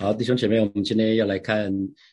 好，弟兄姐妹，我们今天要来看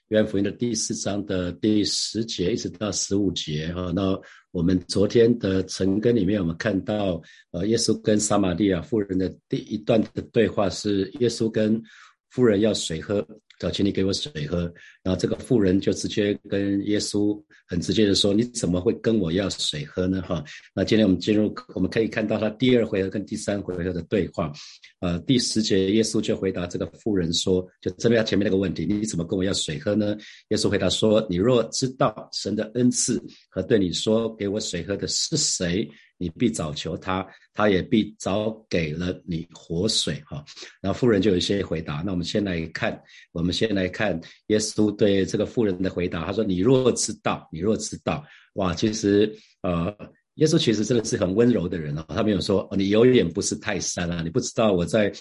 约翰福音的第四章的第十节一直到十五节哈。那我们昨天的晨更里面，我们看到呃，耶稣跟撒玛利亚妇人的第一段的对话是耶稣跟妇人要水喝。找请你给我水喝，然后这个妇人就直接跟耶稣很直接的说：“你怎么会跟我要水喝呢？”哈，那今天我们进入，我们可以看到他第二回合跟第三回合的对话。呃，第十节耶稣就回答这个妇人说：“就针对他前面那个问题，你怎么跟我要水喝呢？”耶稣回答说：“你若知道神的恩赐和对你说给我水喝的是谁。”你必早求他，他也必早给了你活水哈。然后富人就有一些回答。那我们先来看，我们先来看耶稣对这个富人的回答。他说：“你若知道，你若知道，哇，其实呃，耶稣其实真的是很温柔的人哦。他没有说你有眼不识泰山啊，你不知道我在。”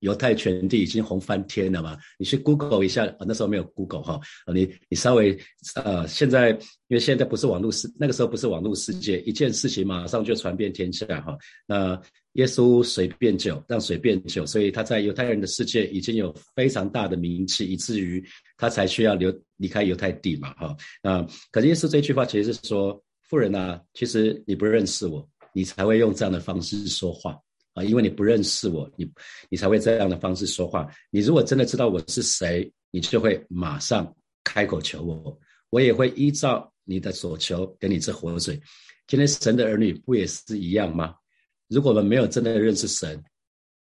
犹太全地已经红翻天了嘛？你去 Google 一下，那时候没有 Google 哈，你你稍微呃，现在因为现在不是网络世，那个时候不是网络世界，一件事情马上就传遍天下哈。那耶稣水变酒，让水变酒，所以他在犹太人的世界已经有非常大的名气，以至于他才需要留离开犹太地嘛哈。那可是耶稣这句话其实是说，富人啊，其实你不认识我，你才会用这样的方式说话。啊，因为你不认识我，你你才会这样的方式说话。你如果真的知道我是谁，你就会马上开口求我，我也会依照你的所求给你这活水。今天神的儿女不也是一样吗？如果我们没有真的认识神，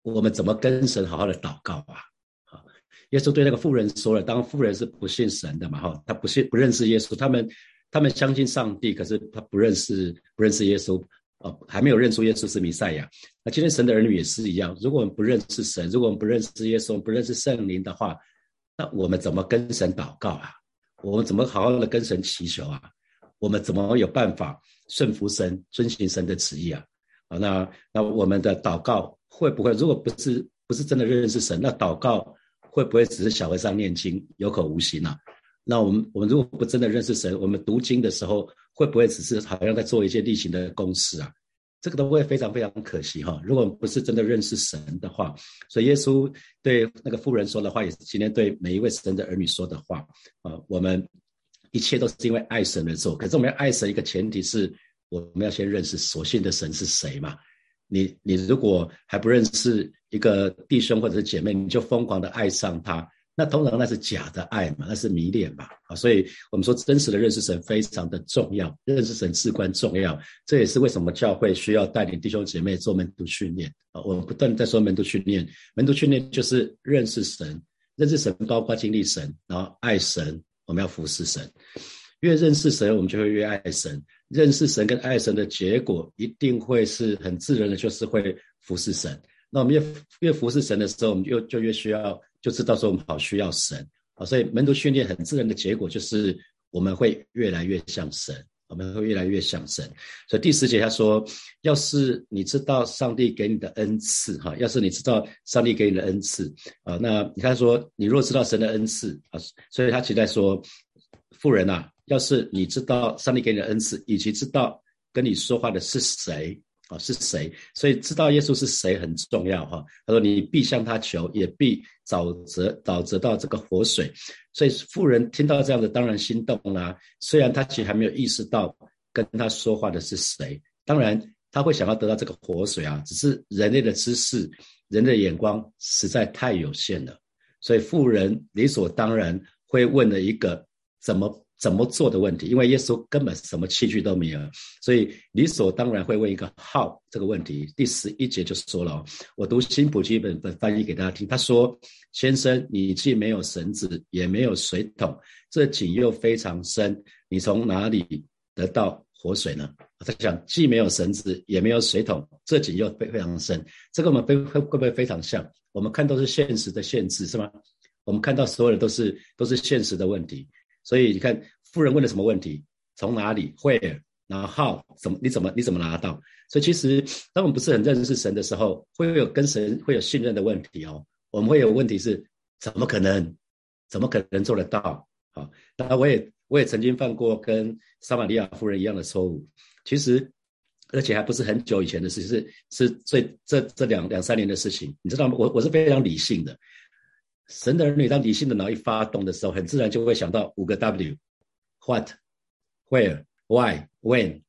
我们怎么跟神好好的祷告啊？啊，耶稣对那个妇人说了，当妇人是不信神的嘛，哈，他不信不认识耶稣，他们他们相信上帝，可是他不认识不认识耶稣。哦，还没有认出耶稣是弥赛亚。那今天神的儿女也是一样，如果我们不认识神，如果我们不认识耶稣，不认识圣灵的话，那我们怎么跟神祷告啊？我们怎么好好的跟神祈求啊？我们怎么有办法顺服神、遵循神的旨意啊？啊，那那我们的祷告会不会，如果不是不是真的认识神，那祷告会不会只是小和尚念经，有口无心啊？那我们我们如果不真的认识神，我们读经的时候。会不会只是好像在做一些例行的公事啊？这个都会非常非常可惜哈。如果不是真的认识神的话，所以耶稣对那个妇人说的话，也是今天对每一位神的儿女说的话啊。我们一切都是因为爱神而做，可是我们要爱神一个前提是我们要先认识所信的神是谁嘛。你你如果还不认识一个弟兄或者是姐妹，你就疯狂的爱上他。那通常那是假的爱嘛，那是迷恋嘛，啊，所以我们说真实的认识神非常的重要，认识神至关重要。这也是为什么教会需要带领弟兄姐妹做门徒训练啊。我们不断在说门徒训练，门徒训练就是认识神，认识神包括经历神，然后爱神，我们要服侍神。越认识神，我们就会越爱神。认识神跟爱神的结果，一定会是很自然的，就是会服侍神。那我们越越服侍神的时候，我们就就越需要。就知道说我们好需要神啊，所以门徒训练很自然的结果就是我们会越来越像神，我们会越来越像神。所以第十节他说，要是你知道上帝给你的恩赐哈，要是你知道上帝给你的恩赐啊，那你看说你若知道神的恩赐啊，所以他期待说，富人呐，要是你知道上帝给你的恩赐，以及知道跟你说话的是谁。啊，是谁？所以知道耶稣是谁很重要哈。他说：“你必向他求，也必早得早得到这个活水。”所以富人听到这样的，当然心动啦。虽然他其实还没有意识到跟他说话的是谁，当然他会想要得到这个活水啊。只是人类的知识、人的眼光实在太有限了，所以富人理所当然会问了一个怎么。怎么做的问题？因为耶稣根本什么器具都没有，所以理所当然会问一个 how 这个问题。第十一节就说了，我读新普基本本翻译给大家听。他说：“先生，你既没有绳子，也没有水桶，这井又非常深，你从哪里得到活水呢？”我在想，既没有绳子，也没有水桶，这井又非非常深，这个我们非会会不会非常像？我们看都是现实的限制，是吗？我们看到所有的都是都是现实的问题。所以你看，夫人问了什么问题？从哪里会？然后怎么？你怎么？你怎么拿到？所以其实，当我们不是很认识神的时候，会有跟神会有信任的问题哦。我们会有问题是：怎么可能？怎么可能做得到？好，那我也我也曾经犯过跟撒玛利亚夫人一样的错误。其实，而且还不是很久以前的事情，是是最这这两两三年的事情。你知道吗？我我是非常理性的。神的儿女当理性的脑一发动的时候，很自然就会想到五个 W What,、Where、Why、When。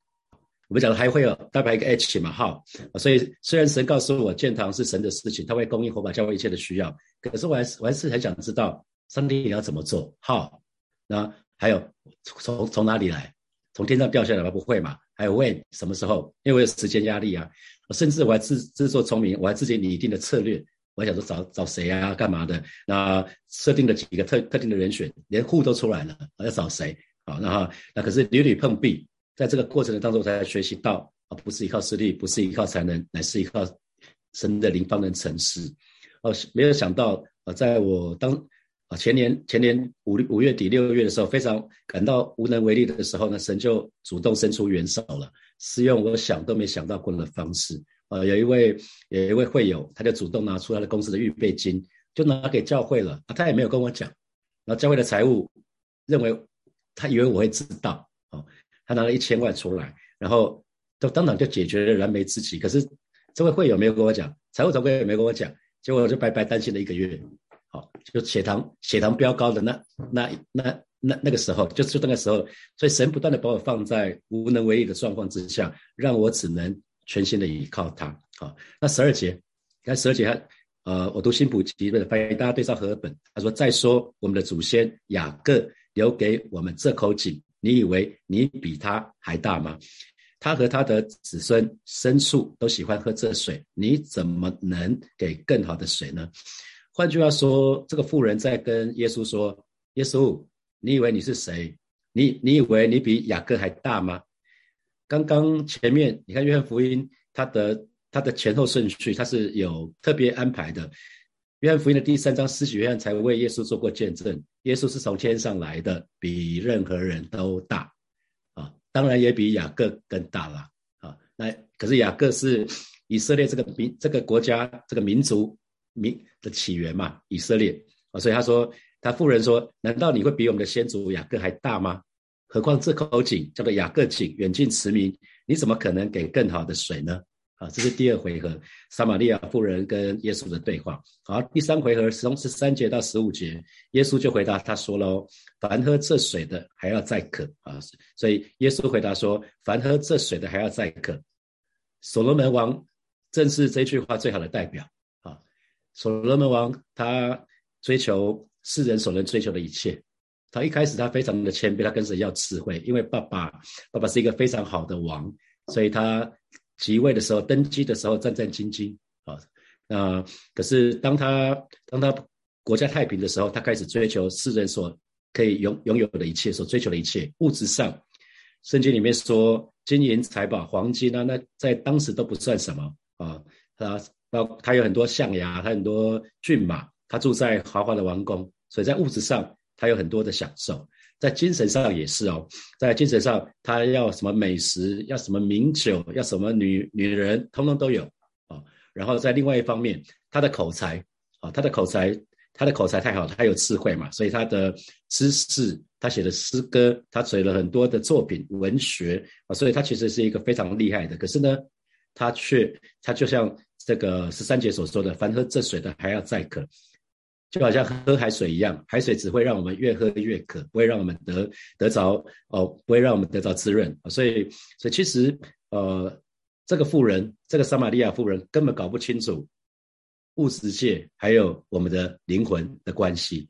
我们讲的还会有代表一个 H 嘛？好，所以虽然神告诉我建堂是神的事情，他会供应火把教会一切的需要，可是我还是我还是很想知道上帝你要怎么做？好，那还有从从哪里来？从天上掉下来吗？不会嘛？还有 When 什么时候？因为我有时间压力啊，甚至我还自自作聪明，我还自己拟定的策略。我还想说找找谁啊，干嘛的？那设定了几个特特定的人选，连户都出来了，要找谁？好，那哈，那可是屡屡碰壁，在这个过程当中才学习到啊，不是依靠实力，不是依靠才能，乃是依靠神的灵方能成事。哦，没有想到啊，在我当啊前年前年五五月底六月的时候，非常感到无能为力的时候呢，神就主动伸出援手了，是用我想都没想到过的方式。呃，有一位有一位会友，他就主动拿出他的公司的预备金，就拿给教会了。啊，他也没有跟我讲。然后教会的财务认为他以为我会知道，哦，他拿了一千万出来，然后就当场就解决了燃眉之急。可是这位会友没有跟我讲，财务总监也没跟我讲，结果我就白白担心了一个月。好，就血糖血糖飙高的那那那那那个时候，就就那个时候，所以神不断的把我放在无能为力的状况之下，让我只能。全心的依靠他，好，那十二节，看十二节他，呃，我读新普及的翻译，大家对照和本，他说：再说我们的祖先雅各留给我们这口井，你以为你比他还大吗？他和他的子孙牲畜都喜欢喝这水，你怎么能给更好的水呢？换句话说，这个妇人在跟耶稣说：耶稣，你以为你是谁？你你以为你比雅各还大吗？刚刚前面你看约翰福音，他的他的前后顺序他是有特别安排的。约翰福音的第三章，施洗约翰才为耶稣做过见证，耶稣是从天上来的，比任何人都大啊，当然也比雅各更大了啊。那可是雅各是以色列这个民这个国家这个民族民的起源嘛，以色列啊，所以他说他妇人说，难道你会比我们的先祖雅各还大吗？何况这口井叫做雅各井，远近驰名，你怎么可能给更好的水呢？啊，这是第二回合，撒玛利亚妇人跟耶稣的对话。好，第三回合从十三节到十五节，耶稣就回答他说喽：“凡喝这水的还要再渴啊！”所以耶稣回答说：“凡喝这水的还要再渴。”所罗门王正是这句话最好的代表啊！所罗门王他追求世人所能追求的一切。他一开始他非常的谦卑，他跟神要智慧，因为爸爸爸爸是一个非常好的王，所以他即位的时候登基的时候战战兢兢啊。那可是当他当他国家太平的时候，他开始追求世人所可以拥拥有的一切，所追求的一切物质上。圣经里面说金银财宝、黄金啊，那在当时都不算什么啊。他他他有很多象牙，他很多骏马，他住在豪华的王宫，所以在物质上。他有很多的享受，在精神上也是哦，在精神上他要什么美食，要什么名酒，要什么女女人，通通都有啊。然后在另外一方面，他的口才啊，他的口才，他的口才太好，他有智慧嘛，所以他的知识，他写的诗歌，他写了很多的作品文学啊，所以他其实是一个非常厉害的。可是呢，他却他就像这个十三节所说的，凡喝这水的还要再渴。就好像喝海水一样，海水只会让我们越喝越渴，不会让我们得得着哦，不会让我们得着滋润。所以，所以其实呃，这个富人，这个撒玛利亚富人根本搞不清楚物质界还有我们的灵魂的关系。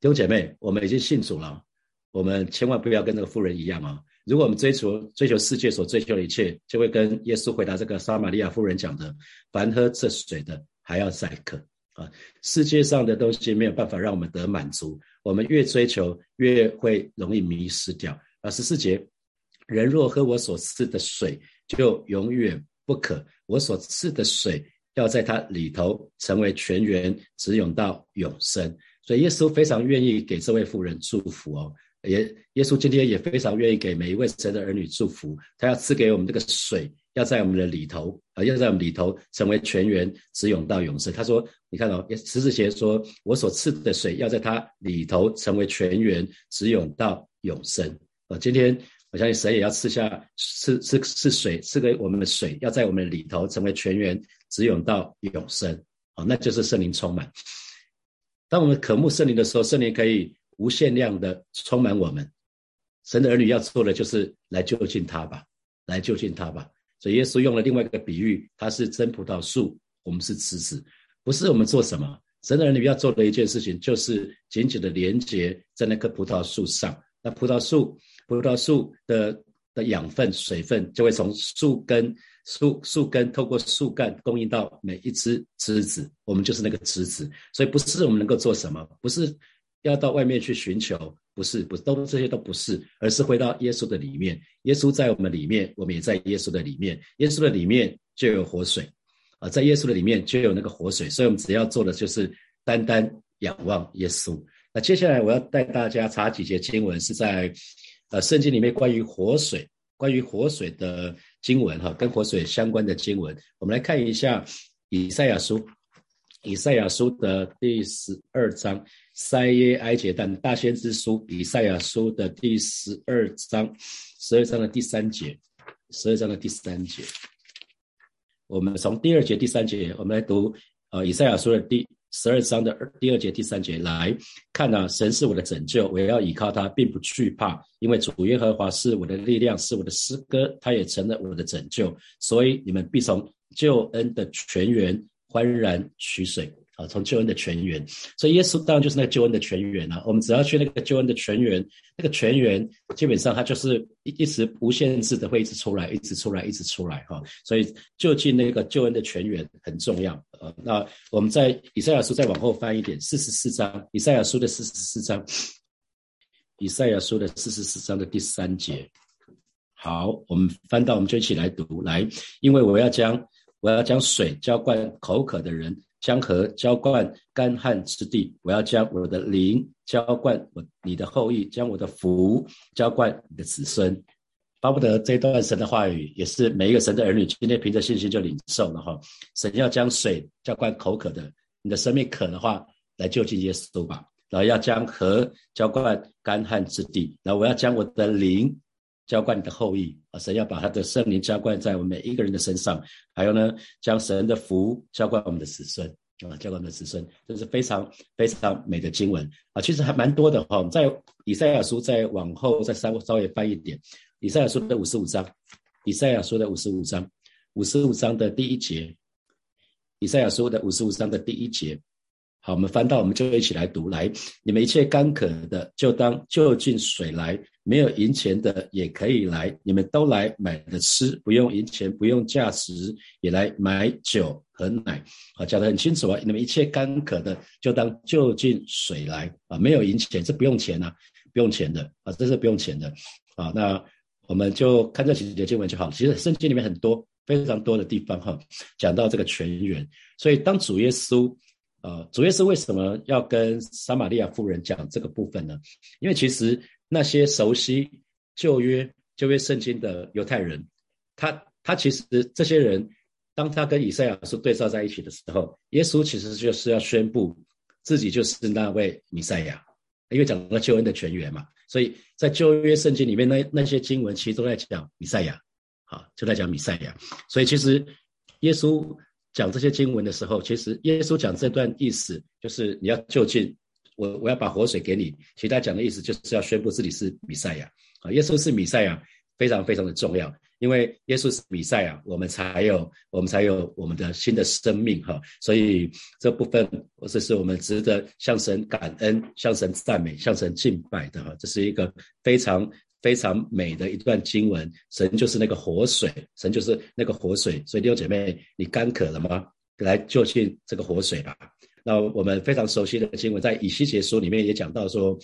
弟兄姐妹，我们已经信主了，我们千万不要跟那个富人一样啊！如果我们追求追求世界所追求的一切，就会跟耶稣回答这个撒玛利亚妇人讲的：凡喝这水的，还要再渴。啊，世界上的东西没有办法让我们得满足，我们越追求越会容易迷失掉。啊，十四节，人若喝我所赐的水，就永远不渴。我所赐的水要在它里头成为泉源，直涌到永生。所以耶稣非常愿意给这位妇人祝福哦。也耶稣今天也非常愿意给每一位神的儿女祝福，他要赐给我们这个水。要在我们的里头啊，要在我们里头成为泉源，直涌到永生。他说：“你看到十字节说，我所赐的水要在它里头成为泉源，直涌到永生。”啊，今天我相信神也要赐下赐赐赐水，赐给我们的水，要在我们的里头成为泉源，直涌到永生。啊，那就是圣灵充满。当我们渴慕圣灵的时候，圣灵可以无限量的充满我们。神的儿女要做的就是来就近他吧，来就近他吧。所以耶稣用了另外一个比喻，他是真葡萄树，我们是枝子，不是我们做什么。神的儿女要做的一件事情，就是紧紧的连接在那棵葡萄树上。那葡萄树，葡萄树的的养分、水分就会从树根、树树根透过树干供应到每一只枝子。我们就是那个枝子，所以不是我们能够做什么，不是要到外面去寻求。不是，不，都这些都不是，而是回到耶稣的里面。耶稣在我们里面，我们也在耶稣的里面。耶稣的里面就有活水，啊，在耶稣的里面就有那个活水。所以，我们只要做的就是单单仰望耶稣。那接下来我要带大家查几节经文，是在呃圣经里面关于活水、关于活水的经文哈，跟活水相关的经文。我们来看一下以赛亚书，以赛亚书的第十二章。塞耶埃结但大先知书以赛亚书的第十二章，十二章的第三节，十二章的第三节，我们从第二节第三节，我们来读呃以赛亚书的第十二章的第二节第三节来看啊，神是我的拯救，我要依靠他，并不惧怕，因为主耶和华是我的力量，是我的诗歌，他也成了我的拯救，所以你们必从救恩的泉源欢然取水。啊，从救恩的泉源，所以耶稣当然就是那个救恩的泉源啊。我们只要去那个救恩的泉源，那个泉源基本上它就是一一直无限制的会一直出来，一直出来，一直出来哈。所以就近那个救恩的泉源很重要呃，那我们在以赛亚书再往后翻一点，四十四章，以赛亚书的四十四章，以赛亚书的四十四章的第三节。好，我们翻到，我们就一起来读来，因为我要将我要将水浇灌口渴的人。将河浇灌干旱之地，我要将我的灵浇灌我你的后裔，将我的福浇灌你的子孙。巴不得这段神的话语，也是每一个神的儿女今天凭着信心就领受了哈。神要将水浇灌口渴的，你的生命渴的话，来就近耶稣吧。然后要将河浇灌干旱之地，然后我要将我的灵。浇灌你的后裔啊！神要把他的圣灵浇灌在我们每一个人的身上，还有呢，将神的福浇灌我们的子孙啊，浇灌我们的子孙，这是非常非常美的经文啊！其实还蛮多的哈。在以赛亚书再往后再稍稍微翻一点，以赛亚书的五十五章，以赛亚书的五十五章，五十五章的第一节，以赛亚书的五十五章的第一节。好，我们翻到，我们就一起来读。来，你们一切干渴的，就当就近水来；没有银钱的，也可以来。你们都来买的吃，不用银钱，不用价值，也来买酒和奶。啊，讲得很清楚啊。你们一切干渴的，就当就近水来啊。没有银钱，这不用钱呐，不用钱的啊，这是不用钱的啊。那我们就看这几节经文就好。其实圣经里面很多非常多的地方哈，讲到这个泉源。所以当主耶稣。呃，主耶稣为什么要跟撒玛利亚妇人讲这个部分呢？因为其实那些熟悉旧约旧约圣经的犹太人，他他其实这些人，当他跟以赛亚书对照在一起的时候，耶稣其实就是要宣布自己就是那位弥赛亚，因为讲到救恩的泉源嘛，所以在旧约圣经里面那那些经文其实都在讲弥赛亚，好，就在讲弥赛亚，所以其实耶稣。讲这些经文的时候，其实耶稣讲这段意思就是你要就近，我我要把活水给你。其他讲的意思就是要宣布自己是米赛亚啊，耶稣是米赛亚，非常非常的重要，因为耶稣是弥赛亚，我们才有我们才有我们的新的生命哈。所以这部分，这是我们值得向神感恩、向神赞美、向神敬拜的哈。这是一个非常。非常美的一段经文，神就是那个活水，神就是那个活水。所以弟兄姐妹，你干渴了吗？来就近这个活水吧。那我们非常熟悉的经文，在以西结书里面也讲到说，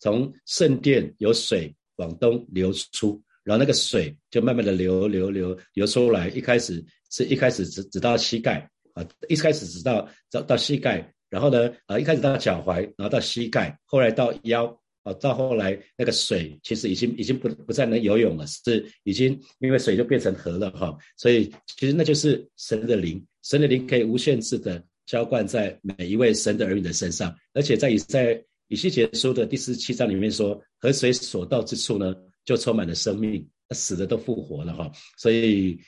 从圣殿有水往东流出，然后那个水就慢慢的流流流流出来。一开始是一开始只只到膝盖啊，一开始只到到到膝盖，然后呢啊一开始到脚踝，然后到膝盖，后来到腰。啊，到后来那个水其实已经已经不不再能游泳了，是已经因为水就变成河了哈，所以其实那就是神的灵，神的灵可以无限制的浇灌在每一位神的儿女的身上，而且在以在以西结书的第十七章里面说，河水所到之处呢，就充满了生命，死的都复活了哈，所以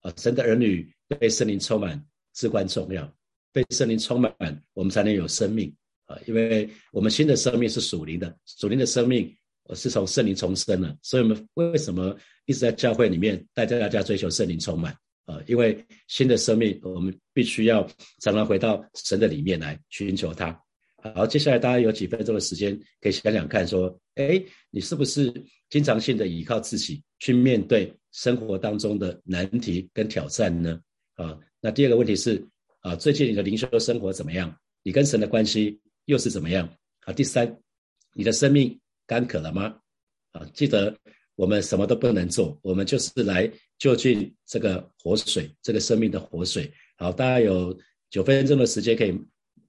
啊，神的儿女被圣灵充满至关重要，被圣灵充满，我们才能有生命。啊，因为我们新的生命是属灵的，属灵的生命是从圣灵重生了，所以我们为什么一直在教会里面带着大家追求圣灵充满啊？因为新的生命，我们必须要常常回到神的里面来寻求他。好，接下来大家有几分钟的时间，可以想想看，说，哎，你是不是经常性的依靠自己去面对生活当中的难题跟挑战呢？啊，那第二个问题是，啊，最近你的灵修生活怎么样？你跟神的关系又是怎么样？啊，第三，你的生命干渴了吗？啊，记得我们什么都不能做，我们就是来就近这个活水，这个生命的活水。好，大家有九分钟的时间可以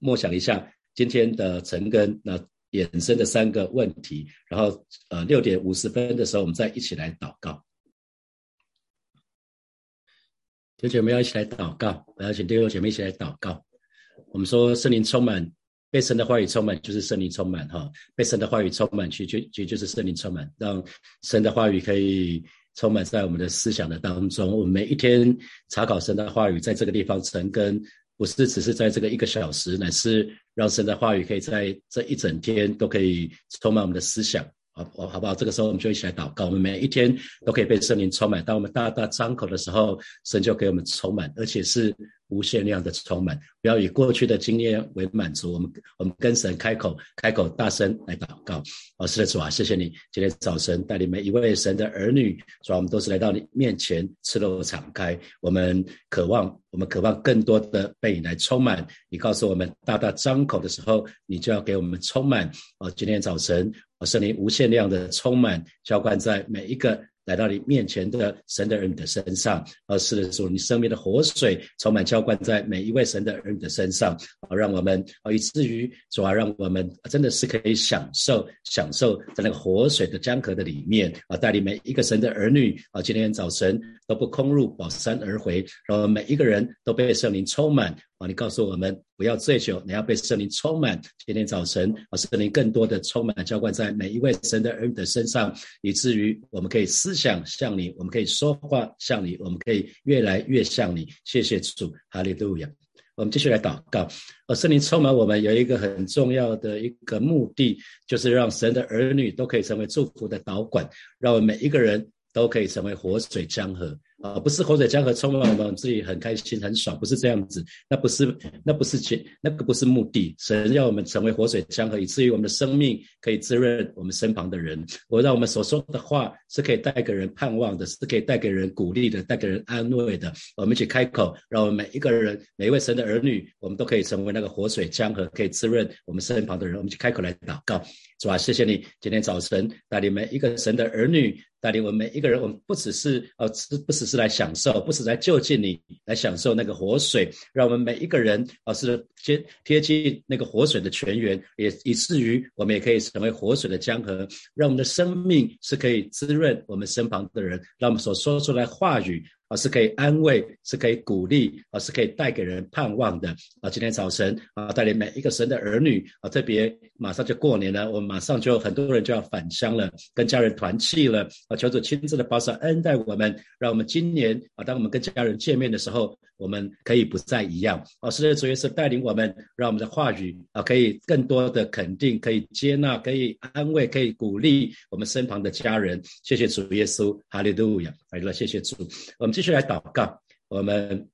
默想一下。今天的陈根那衍生的三个问题，然后呃六点五十分的时候，我们再一起来祷告。弟兄姐妹要一起来祷告，我要请弟兄姐妹一起来祷告。我们说圣灵充满，被神的话语充满，就是圣灵充满哈。被神的话语充满，去就就就是圣灵充满，让神的话语可以充满在我们的思想的当中。我们每一天查考神的话语，在这个地方陈根。不是只是在这个一个小时，乃是让神的话语可以在这一整天都可以充满我们的思想。好，好不好？这个时候我们就一起来祷告。我们每一天都可以被圣灵充满。当我们大大张口的时候，神就给我们充满，而且是无限量的充满。不要以过去的经验为满足。我们我们跟神开口，开口大声来祷告。哦，是的，主啊，谢谢你今天早晨带领每一位神的儿女，主啊，我们都是来到你面前，赤裸敞开。我们渴望，我们渴望更多的被你来充满。你告诉我们，大大张口的时候，你就要给我们充满。哦，今天早晨。我圣灵无限量的充满浇灌在每一个来到你面前的神的儿女的身上，而是的主你生命的活水充满浇灌在每一位神的儿女的身上，啊，让我们啊以至于主啊，让我们真的是可以享受享受在那个活水的江河的里面啊，带领每一个神的儿女啊，今天早晨都不空入宝山而回，让每一个人都被圣灵充满。你告诉我们不要醉酒，你要被圣灵充满。今天早晨，啊，圣灵更多的充满浇灌在每一位神的儿女的身上，以至于我们可以思想像你，我们可以说话像你，我们可以越来越像你。谢谢主，哈利路亚。我们继续来祷告。呃，圣灵充满我们有一个很重要的一个目的，就是让神的儿女都可以成为祝福的导管，让我们每一个人都可以成为活水江河。啊，不是活水江河充满我们自己很开心很爽，不是这样子，那不是那不是前那个不是目的。神要我们成为活水江河，以至于我们的生命可以滋润我们身旁的人。我让我们所说的话是可以带给人盼望的，是可以带给人鼓励的，带给人安慰的。我们一起开口，让我们每一个人，每一位神的儿女，我们都可以成为那个活水江河，可以滋润我们身旁的人。我们去开口来祷告，是吧？谢谢你今天早晨带领每一个神的儿女，带领我们每一个人。我们不只是呃，不只是。来享受，不只是来就近你，来享受那个活水，让我们每一个人啊是贴贴近那个活水的泉源，也以至于我们也可以成为活水的江河，让我们的生命是可以滋润我们身旁的人，让我们所说出来话语。而是可以安慰，是可以鼓励，而是可以带给人盼望的。啊，今天早晨啊，带领每一个神的儿女啊，特别马上就过年了，我们马上就很多人就要返乡了，跟家人团聚了。啊，求主亲自的保守恩待我们，让我们今年啊，当我们跟家人见面的时候，我们可以不再一样。啊，是的，主耶稣带领我们，让我们的话语啊，可以更多的肯定，可以接纳，可以安慰，可以鼓励我们身旁的家人。谢谢主耶稣，哈利路亚，来了，谢谢主，我们继续来祷告。我们，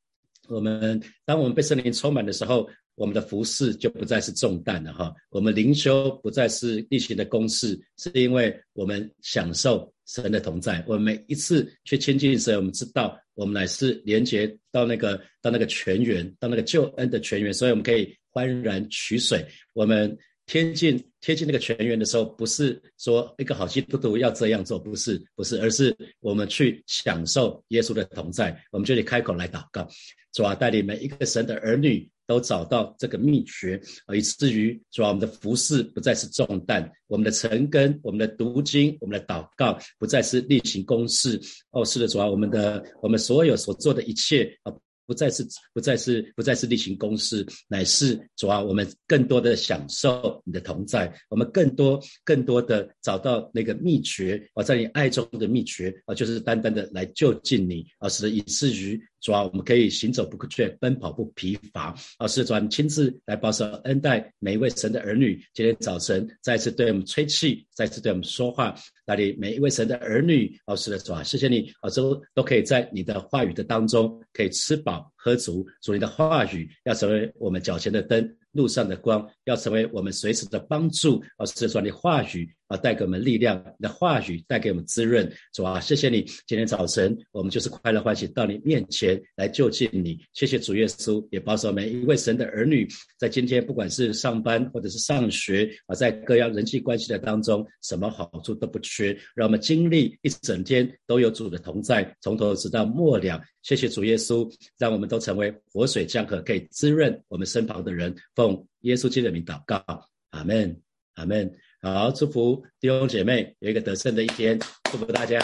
我们，当我们被圣灵充满的时候，我们的服饰就不再是重担了哈。我们灵修不再是例行的公事，是因为我们享受神的同在。我们每一次去亲近神，我们知道我们乃是连接到那个到那个泉源，到那个救恩的泉源，所以我们可以欢然取水。我们。贴近贴近那个泉源的时候，不是说一个好基督徒要这样做，不是不是，而是我们去享受耶稣的同在。我们就得开口来祷告，主啊，带领每一个神的儿女都找到这个秘诀，以至于主啊，我们的服饰不再是重担，我们的成根，我们的读经，我们的祷告不再是例行公事。哦，是的，主啊，我们的我们所有所做的一切啊。不再是不再是不再是例行公事，乃是主啊，我们更多的享受你的同在，我们更多更多的找到那个秘诀啊，在你爱中的秘诀啊，就是单单的来就近你啊，使得以至于主啊，我们可以行走不却，奔跑不疲乏。啊，是主啊，亲自来保守恩待每一位神的儿女。今天早晨再次对我们吹气，再次对我们说话。那里每一位神的儿女，哦，是的主啊，谢谢你，啊，都都可以在你的话语的当中，可以吃饱喝足。主你的话语要成为我们脚前的灯。路上的光要成为我们随时的帮助，而是说你话语啊带给我们力量，你的话语带给我们滋润。主啊，谢谢你，今天早晨我们就是快乐欢喜到你面前来就近你。谢谢主耶稣，也保守每一位神的儿女，在今天不管是上班或者是上学啊，在各样人际关系的当中，什么好处都不缺，让我们经历一整天都有主的同在，从头直到末了。谢谢主耶稣，让我们都成为活水江河，可以滋润我们身旁的人。奉耶稣基督的名祷告，阿门，阿门。好，祝福弟兄姐妹有一个得胜的一天，祝福大家。